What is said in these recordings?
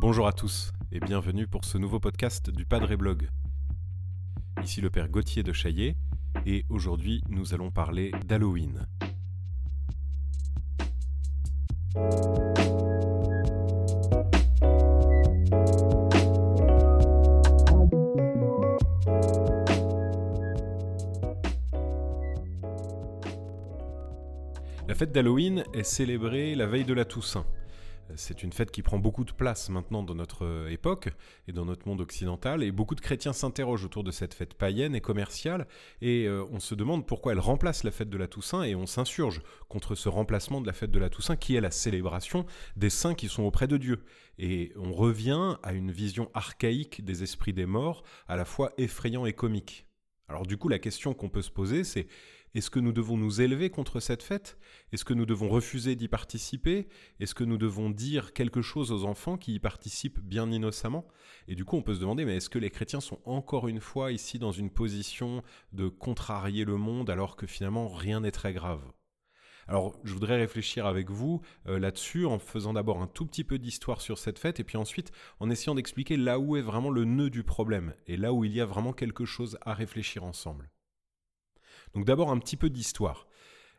Bonjour à tous et bienvenue pour ce nouveau podcast du Padre Blog. Ici le père Gauthier de Chaillet et aujourd'hui nous allons parler d'Halloween. Fête d'Halloween est célébrée la veille de la Toussaint. C'est une fête qui prend beaucoup de place maintenant dans notre euh, époque et dans notre monde occidental, et beaucoup de chrétiens s'interrogent autour de cette fête païenne et commerciale, et euh, on se demande pourquoi elle remplace la fête de la Toussaint, et on s'insurge contre ce remplacement de la fête de la Toussaint, qui est la célébration des saints qui sont auprès de Dieu. Et on revient à une vision archaïque des esprits des morts, à la fois effrayant et comique. Alors du coup, la question qu'on peut se poser, c'est est-ce que nous devons nous élever contre cette fête? Est-ce que nous devons refuser d'y participer? Est-ce que nous devons dire quelque chose aux enfants qui y participent bien innocemment? Et du coup, on peut se demander, mais est-ce que les chrétiens sont encore une fois ici dans une position de contrarier le monde alors que finalement rien n'est très grave? Alors, je voudrais réfléchir avec vous euh, là-dessus en faisant d'abord un tout petit peu d'histoire sur cette fête et puis ensuite en essayant d'expliquer là où est vraiment le nœud du problème et là où il y a vraiment quelque chose à réfléchir ensemble. Donc d'abord un petit peu d'histoire.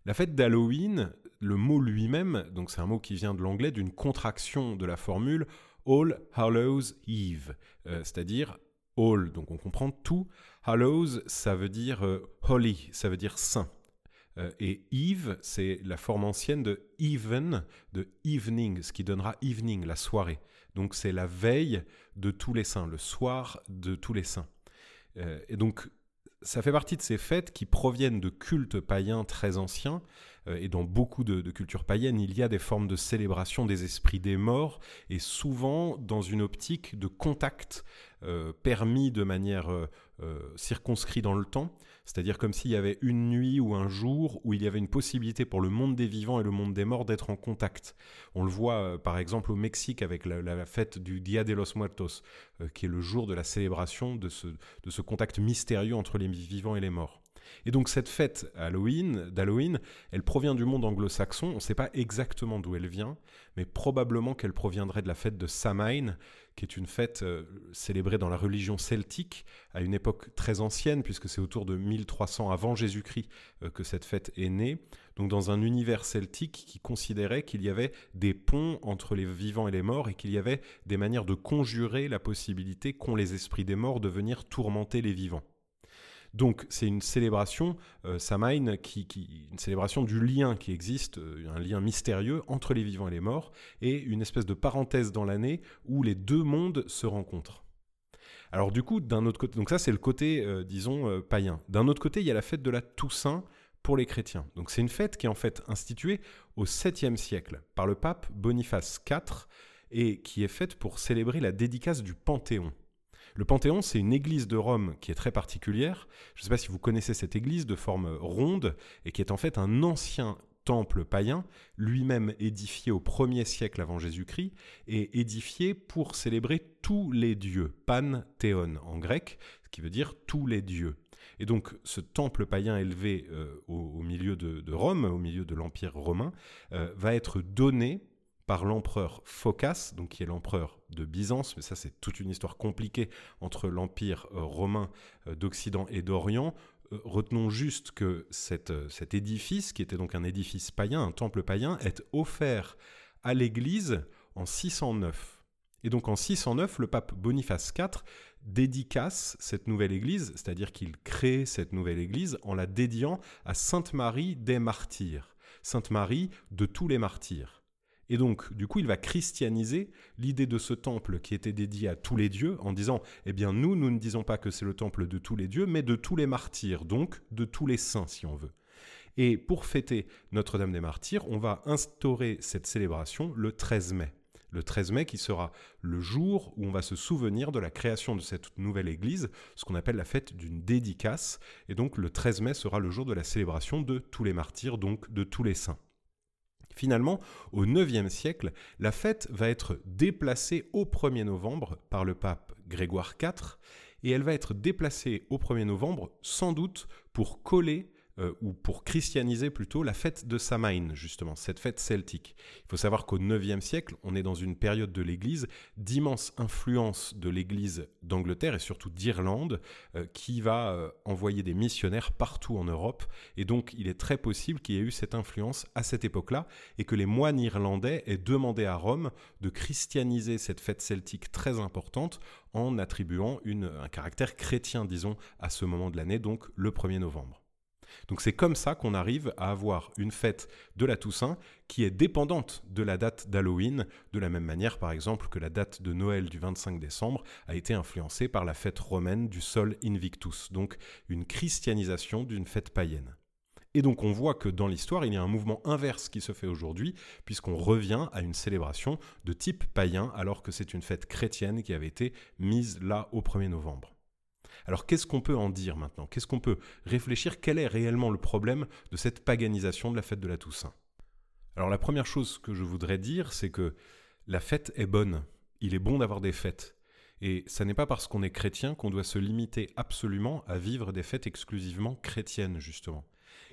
La fête d'Halloween, le mot lui-même, donc c'est un mot qui vient de l'anglais d'une contraction de la formule All Hallows Eve, euh, c'est-à-dire all, donc on comprend tout. Hallows, ça veut dire euh, holy, ça veut dire saint. Euh, et Eve, c'est la forme ancienne de even, de evening, ce qui donnera evening, la soirée. Donc c'est la veille de tous les saints, le soir de tous les saints. et donc ça fait partie de ces fêtes qui proviennent de cultes païens très anciens, euh, et dans beaucoup de, cultures païennes, il y a des formes de célébration des esprits des morts, et souvent dans une optique de contact euh, permis de manière euh, circonscrite dans le temps, c'est-à-dire comme s'il y avait une nuit ou un jour où il y avait une possibilité pour le monde des vivants et le monde des morts d'être en contact. On le voit par exemple au Mexique avec la, fête du Dia de los Muertos, qui est le jour de la célébration de ce contact mystérieux entre les vivants et les morts. Et donc cette fête Halloween, d'Halloween, elle provient du monde anglo-saxon. On ne sait pas exactement d'où elle vient, mais probablement qu'elle proviendrait de la fête de Samhain, qui est une fête euh, célébrée dans la religion celtique à une époque très ancienne, puisque c'est autour de 1300 avant Jésus-Christ euh, que cette fête est née. Donc dans un univers celtique qui considérait qu'il y avait des ponts entre les vivants et les morts et qu'il y avait des manières de conjurer la possibilité qu'ont les esprits des morts de venir tourmenter les vivants. Donc c'est une célébration, euh, Samhain, qui, une célébration du lien qui existe, euh, un lien mystérieux entre les vivants et les morts, et une espèce de parenthèse dans l'année où les deux mondes se rencontrent. Alors du coup, d'un autre côté, donc ça c'est le côté, euh, disons, païen. D'un autre côté, il y a la fête de la Toussaint pour les chrétiens. Donc c'est une fête qui est en fait instituée au 7e siècle par le pape Boniface IV et qui est faite pour célébrer la dédicace du Panthéon. Le Panthéon, c'est une église de Rome qui est très particulière. Je ne sais pas si vous connaissez cette église de forme ronde et qui est en fait un ancien temple païen, lui-même édifié au 1er siècle avant Jésus-Christ, et édifié pour célébrer tous les dieux, panthéon en grec, ce qui veut dire tous les dieux. Et donc ce temple païen élevé euh, au, milieu de, Rome, au milieu de l'Empire romain, euh, va être donné par l'empereur Phocas, donc qui est l'empereur de Byzance, mais ça c'est toute une histoire compliquée entre l'empire euh, romain euh, d'Occident et d'Orient. Euh, retenons juste que cet édifice, qui était donc un édifice païen, un temple païen, est offert à l'Église en 609. Et donc en 609, le pape Boniface IV dédicace cette nouvelle église, c'est-à-dire qu'il crée cette nouvelle église en la dédiant à Sainte Marie des martyrs, Sainte Marie de tous les martyrs. Et donc, du coup, il va christianiser l'idée de ce temple qui était dédié à tous les dieux en disant, eh bien, nous, nous ne disons pas que c'est le temple de tous les dieux, mais de tous les martyrs, donc de tous les saints, si on veut. Et pour fêter Notre-Dame des Martyrs, on va instaurer cette célébration le 13 mai. Le 13 mai qui sera le jour où on va se souvenir de la création de cette nouvelle église, ce qu'on appelle la fête d'une dédicace. Et donc le 13 mai sera le jour de la célébration de tous les martyrs, donc de tous les saints. Finalement, au IXe siècle, la fête va être déplacée au 1er novembre par le pape Grégoire IV, et elle va être déplacée au 1er novembre sans doute pour coller euh, ou pour christianiser plutôt la fête de Samhain, justement, cette fête celtique. Il faut savoir qu'au IXe siècle, on est dans une période de l'Église d'immense influence de l'Église d'Angleterre et surtout d'Irlande, euh, qui va euh, envoyer des missionnaires partout en Europe. Et donc, il est très possible qu'il y ait eu cette influence à cette époque-là et que les moines irlandais aient demandé à Rome de christianiser cette fête celtique très importante en attribuant un caractère chrétien, disons, à ce moment de l'année, donc le 1er novembre. Donc c'est comme ça qu'on arrive à avoir une fête de la Toussaint qui est dépendante de la date d'Halloween, de la même manière par exemple que la date de Noël du 25 décembre a été influencée par la fête romaine du Sol Invictus, donc une christianisation d'une fête païenne. Et donc on voit que dans l'histoire, il y a un mouvement inverse qui se fait aujourd'hui, puisqu'on revient à une célébration de type païen, alors que c'est une fête chrétienne qui avait été mise là au 1er novembre. Alors qu'est-ce qu'on peut en dire maintenant? Qu'est-ce qu'on peut réfléchir? Quel est réellement le problème de cette paganisation de la fête de la Toussaint? Alors la première chose que je voudrais dire, c'est que la fête est bonne. Il est bon d'avoir des fêtes. Et ça n'est pas parce qu'on est chrétien qu'on doit se limiter absolument à vivre des fêtes exclusivement chrétiennes, justement.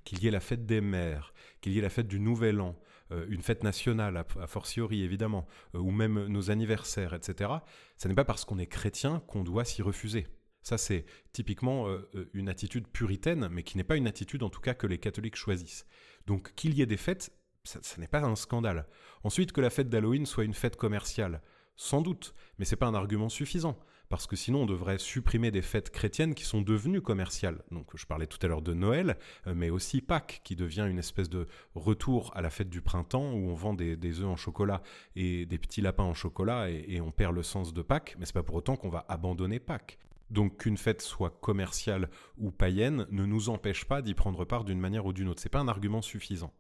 Qu'il y ait la fête des mères, qu'il y ait la fête du Nouvel An, euh, une fête nationale, a, fortiori évidemment, euh, ou même nos anniversaires, etc. Ça n'est pas parce qu'on est chrétien qu'on doit s'y refuser. Ça, c'est typiquement euh, euh, une attitude puritaine, mais qui n'est pas une attitude en tout cas que les catholiques choisissent. Donc qu'il y ait des fêtes, ça, n'est pas un scandale. Ensuite, que la fête d'Halloween soit une fête commerciale, sans doute, mais ce n'est pas un argument suffisant, parce que sinon on devrait supprimer des fêtes chrétiennes qui sont devenues commerciales. Donc je parlais tout à l'heure de Noël, euh, mais aussi Pâques, qui devient une espèce de retour à la fête du printemps, où on vend des, œufs en chocolat et des petits lapins en chocolat, et, et on perd le sens de Pâques, mais c'est pas pour autant qu'on va abandonner Pâques. Donc qu'une fête soit commerciale ou païenne ne nous empêche pas d'y prendre part d'une manière ou d'une autre. Ce n'est pas un argument suffisant.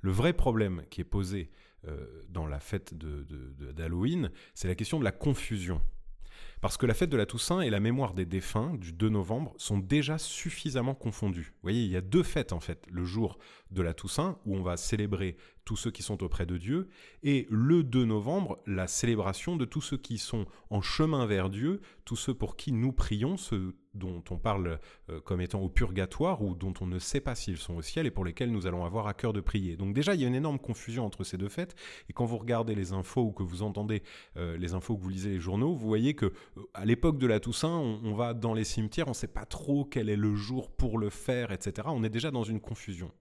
Le vrai problème qui est posé euh, dans la fête d'Halloween, c'est la question de la confusion. Parce que la fête de la Toussaint et la mémoire des défunts du 2 novembre sont déjà suffisamment confondues. Vous voyez, il y a deux fêtes en fait. Le jour de la Toussaint, où on va célébrer tous ceux qui sont auprès de Dieu, et le 2 novembre, la célébration de tous ceux qui sont en chemin vers Dieu, tous ceux pour qui nous prions, ceux dont on parle euh, comme étant au purgatoire ou dont on ne sait pas s'ils sont au ciel et pour lesquels nous allons avoir à cœur de prier. Donc déjà, il y a une énorme confusion entre ces deux fêtes, et quand vous regardez les infos ou que vous entendez euh, les infos, que vous lisez les journaux, vous voyez que euh, à l'époque de la Toussaint, on, va dans les cimetières, on ne sait pas trop quel est le jour pour le faire, etc. On est déjà dans une confusion.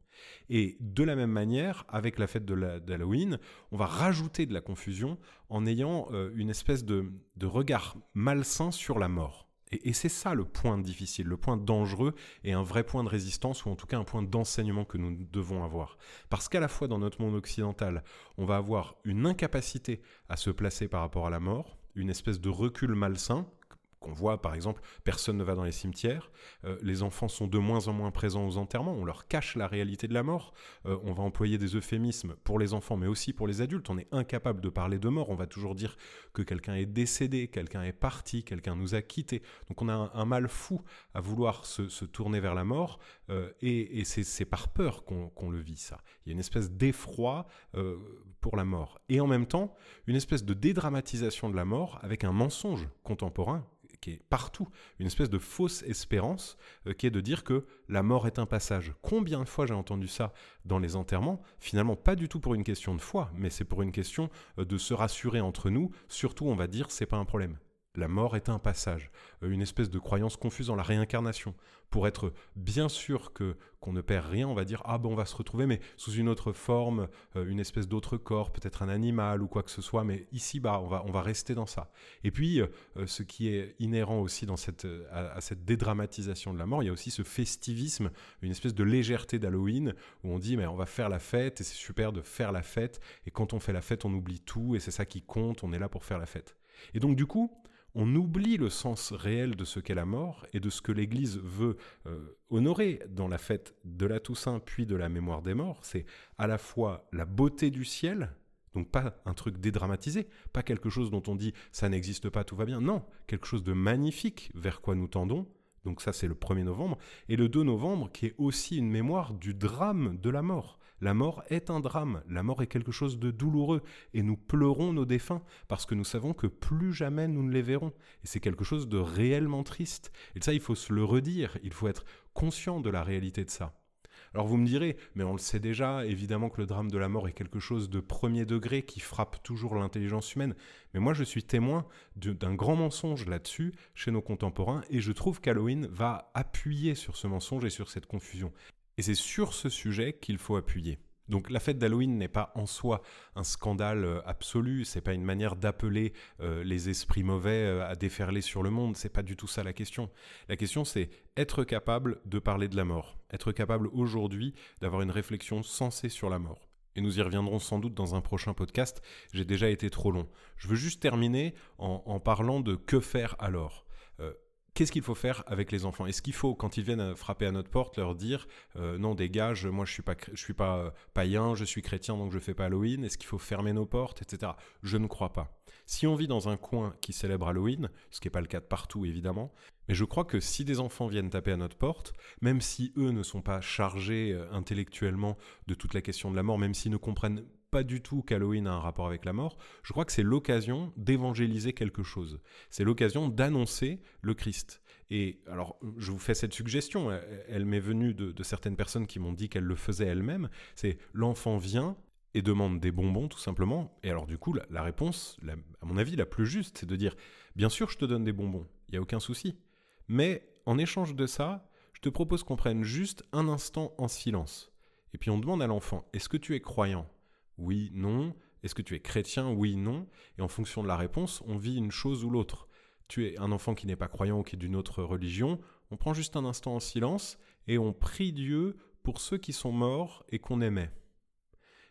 Et de la même manière, avec la fête d'Halloween, on va rajouter de la confusion en ayant euh, une espèce de, regard malsain sur la mort. Et, c'est ça le point difficile, le point dangereux et un vrai point de résistance, ou en tout cas un point d'enseignement que nous devons avoir. Parce qu'à la fois dans notre monde occidental, on va avoir une incapacité à se placer par rapport à la mort, une espèce de recul malsain, qu'on voit par exemple, personne ne va dans les cimetières, euh, les enfants sont de moins en moins présents aux enterrements, on leur cache la réalité de la mort, euh, on va employer des euphémismes pour les enfants mais aussi pour les adultes, on est incapable de parler de mort, on va toujours dire que quelqu'un est décédé, quelqu'un est parti, quelqu'un nous a quittés, donc on a un, mal fou à vouloir se, tourner vers la mort euh, et, c'est par peur qu'on le vit ça. Il y a une espèce d'effroi pour la mort et en même temps une espèce de dédramatisation de la mort avec un mensonge contemporain qui est partout, une espèce de fausse espérance euh, qui est de dire que la mort est un passage. Combien de fois j'ai entendu ça dans les enterrements? Finalement, pas du tout pour une question de foi, mais c'est pour une question euh, de se rassurer entre nous. Surtout, on va dire, c'est pas un problème. La mort est un passage, euh, une espèce de croyance confuse dans la réincarnation pour être bien sûr que qu'on ne perd rien, on va dire ah bon on va se retrouver mais sous une autre forme, euh, une espèce d'autre corps, peut-être un animal ou quoi que ce soit, mais ici bas on va on va rester dans ça. Et puis euh, ce qui est inhérent aussi dans cette à, cette dédramatisation de la mort, il y a aussi ce festivisme, une espèce de légèreté d'Halloween où on dit mais on va faire la fête et c'est super de faire la fête et quand on fait la fête on oublie tout et c'est ça qui compte, on est là pour faire la fête. Et donc du coup on oublie le sens réel de ce qu'est la mort et de ce que l'Église veut euh, honorer dans la fête de la Toussaint puis de la mémoire des morts. C'est à la fois la beauté du ciel, donc pas un truc dédramatisé, pas quelque chose dont on dit ça n'existe pas, tout va bien, non, quelque chose de magnifique vers quoi nous tendons. Donc ça c'est le 1er novembre, et le 2 novembre qui est aussi une mémoire du drame de la mort. La mort est un drame, la mort est quelque chose de douloureux, et nous pleurons nos défunts, parce que nous savons que plus jamais nous ne les verrons. Et c'est quelque chose de réellement triste. Et ça, il faut se le redire, il faut être conscient de la réalité de ça. Alors vous me direz, mais on le sait déjà, évidemment que le drame de la mort est quelque chose de premier degré qui frappe toujours l'intelligence humaine, mais moi je suis témoin d'un grand mensonge là-dessus chez nos contemporains, et je trouve qu'Halloween va appuyer sur ce mensonge et sur cette confusion. Et c'est sur ce sujet qu'il faut appuyer. Donc la fête d'Halloween n'est pas en soi un scandale euh, absolu, c'est pas une manière d'appeler euh, les esprits mauvais euh, à déferler sur le monde, c'est pas du tout ça la question. La question c'est être capable de parler de la mort, être capable aujourd'hui d'avoir une réflexion sensée sur la mort. Et nous y reviendrons sans doute dans un prochain podcast, j'ai déjà été trop long. Je veux juste terminer en, parlant de que faire alors qu'est-ce qu'il faut faire avec les enfants? Est-ce qu'il faut, quand ils viennent frapper à notre porte, leur dire euh, non, dégage, moi je suis pas, je suis pas euh, païen, je suis chrétien, donc je fais pas Halloween Est-ce qu'il faut fermer nos portes, etc. Je ne crois pas. Si on vit dans un coin qui célèbre Halloween, ce qui n'est pas le cas de partout évidemment, mais je crois que si des enfants viennent taper à notre porte, même si eux ne sont pas chargés euh, intellectuellement de toute la question de la mort, même s'ils ne comprennent pas du tout qu'Halloween a un rapport avec la mort, je crois que c'est l'occasion d'évangéliser quelque chose. C'est l'occasion d'annoncer le Christ. Et alors, je vous fais cette suggestion, elle, m'est venue de, certaines personnes qui m'ont dit qu'elles le faisaient elles-mêmes, c'est l'enfant vient et demande des bonbons tout simplement. Et alors du coup, la, réponse, à mon avis, la plus juste, c'est de dire, bien sûr, je te donne des bonbons, il n'y a aucun souci. Mais en échange de ça, je te propose qu'on prenne juste un instant en silence. Et puis on demande à l'enfant, est-ce que tu es croyant? Oui, non. Est-ce que tu es chrétien Oui, non. Et en fonction de la réponse, on vit une chose ou l'autre. Tu es un enfant qui n'est pas croyant ou qui est d'une autre religion, on prend juste un instant en silence et on prie Dieu pour ceux qui sont morts et qu'on aimait.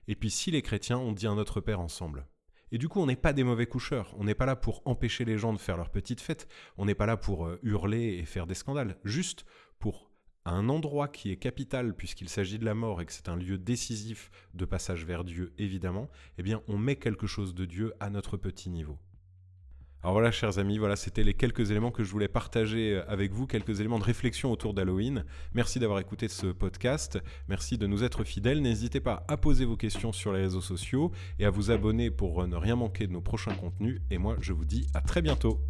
Et puis si les chrétiens, on dit un Notre Père ensemble. Et du coup, on n'est pas des mauvais coucheurs. On n'est pas là pour empêcher les gens de faire leur petite fête. On n'est pas là pour euh, hurler et faire des scandales. Juste pour à un endroit qui est capital puisqu'il s'agit de la mort et que c'est un lieu décisif de passage vers Dieu évidemment, eh bien on met quelque chose de Dieu à notre petit niveau. Alors voilà, chers amis, voilà, c'était les quelques éléments que je voulais partager euh, avec vous, quelques éléments de réflexion autour d'Halloween. Merci d'avoir écouté ce podcast, merci de nous être fidèles. N'hésitez pas à poser vos questions sur les réseaux sociaux et à vous abonner pour ne rien manquer de nos prochains contenus. Et moi, je vous dis à très bientôt.